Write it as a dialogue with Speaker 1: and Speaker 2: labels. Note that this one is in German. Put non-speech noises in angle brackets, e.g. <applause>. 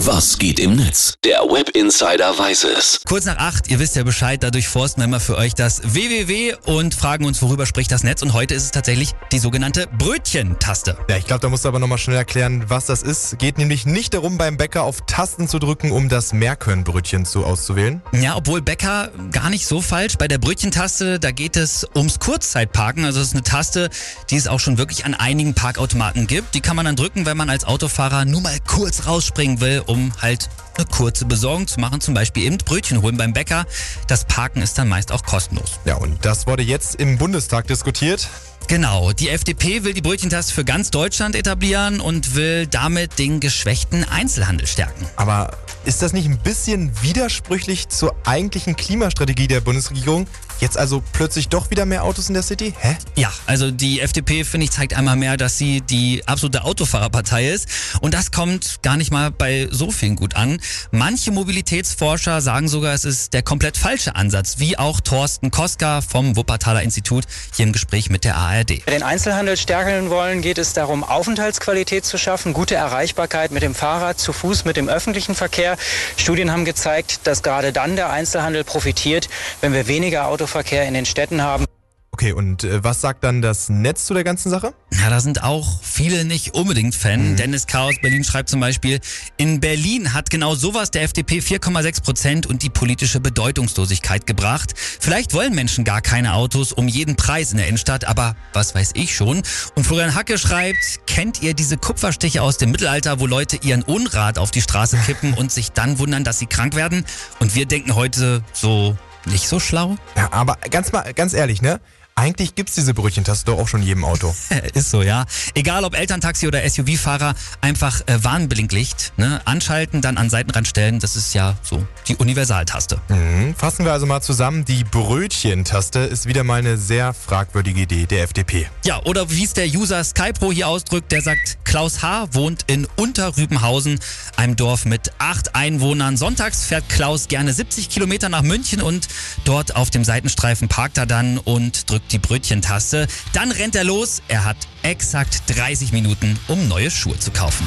Speaker 1: Was geht im Netz? Der Web Insider weiß es.
Speaker 2: Kurz nach acht, ihr wisst ja Bescheid, dadurch forsten wir immer für euch das www und fragen uns, worüber spricht das Netz. Und heute ist es tatsächlich die sogenannte Brötchentaste.
Speaker 3: Ja, ich glaube, da musst du aber nochmal schnell erklären, was das ist. Geht nämlich nicht darum, beim Bäcker auf Tasten zu drücken, um das Mehrkörnbrötchen zu auszuwählen.
Speaker 2: Ja, obwohl Bäcker gar nicht so falsch. Bei der Brötchentaste, da geht es ums Kurzzeitparken. Also es ist eine Taste, die es auch schon wirklich an einigen Parkautomaten gibt. Die kann man dann drücken, wenn man als Autofahrer nur mal kurz rausspringen will, um halt eine kurze Besorgung zu machen, zum Beispiel eben Brötchen holen beim Bäcker. Das Parken ist dann meist auch kostenlos.
Speaker 3: Ja, und das wurde jetzt im Bundestag diskutiert.
Speaker 2: Genau, die FDP will die Brötchentaste für ganz Deutschland etablieren und will damit den geschwächten Einzelhandel stärken.
Speaker 3: Aber ist das nicht ein bisschen widersprüchlich zur eigentlichen Klimastrategie der Bundesregierung? Jetzt also plötzlich doch wieder mehr Autos in der City? Hä?
Speaker 2: Ja, also die FDP, finde ich, zeigt einmal mehr, dass sie die absolute Autofahrerpartei ist. Und das kommt gar nicht mal bei so vielen gut an. Manche Mobilitätsforscher sagen sogar, es ist der komplett falsche Ansatz, wie auch Thorsten Koska vom Wuppertaler Institut hier im Gespräch mit der ARD.
Speaker 4: Wenn den Einzelhandel stärken wollen, geht es darum, Aufenthaltsqualität zu schaffen, gute Erreichbarkeit mit dem Fahrrad, zu Fuß, mit dem öffentlichen Verkehr. Studien haben gezeigt, dass gerade dann der Einzelhandel profitiert, wenn wir weniger Autos Autoverkehr in den Städten haben.
Speaker 3: Okay, und äh, was sagt dann das Netz zu der ganzen Sache?
Speaker 2: Ja, da sind auch viele nicht unbedingt Fan. Mhm. Dennis Chaos Berlin schreibt zum Beispiel, in Berlin hat genau sowas der FDP 4,6 Prozent und die politische Bedeutungslosigkeit gebracht. Vielleicht wollen Menschen gar keine Autos um jeden Preis in der Innenstadt, aber was weiß ich schon. Und Florian Hacke schreibt, kennt ihr diese Kupferstiche aus dem Mittelalter, wo Leute ihren Unrat auf die Straße kippen und sich dann wundern, dass sie krank werden? Und wir denken heute so, nicht so schlau?
Speaker 3: Ja, aber ganz mal, ganz ehrlich, ne? Eigentlich gibt's diese Brötchentaste doch auch schon in jedem Auto. <laughs>
Speaker 2: Ist so, ja. Egal ob Elterntaxi oder SUV-Fahrer, einfach äh, Warnblinklicht ne? anschalten, dann an Seitenrand stellen. Das ist ja so die Universaltaste.
Speaker 3: Mhm. Fassen wir also mal zusammen. Die Brötchentaste ist wieder mal eine sehr fragwürdige Idee der FDP.
Speaker 2: Ja, oder wie es der User Skypro hier ausdrückt, der sagt, Klaus H. wohnt in Unterrübenhausen, einem Dorf mit acht Einwohnern. Sonntags fährt Klaus gerne 70 Kilometer nach München und dort auf dem Seitenstreifen parkt er dann und drückt die Brötchentaste. Dann rennt er los. Er hat exakt 30 Minuten, um neue Schuhe zu kaufen.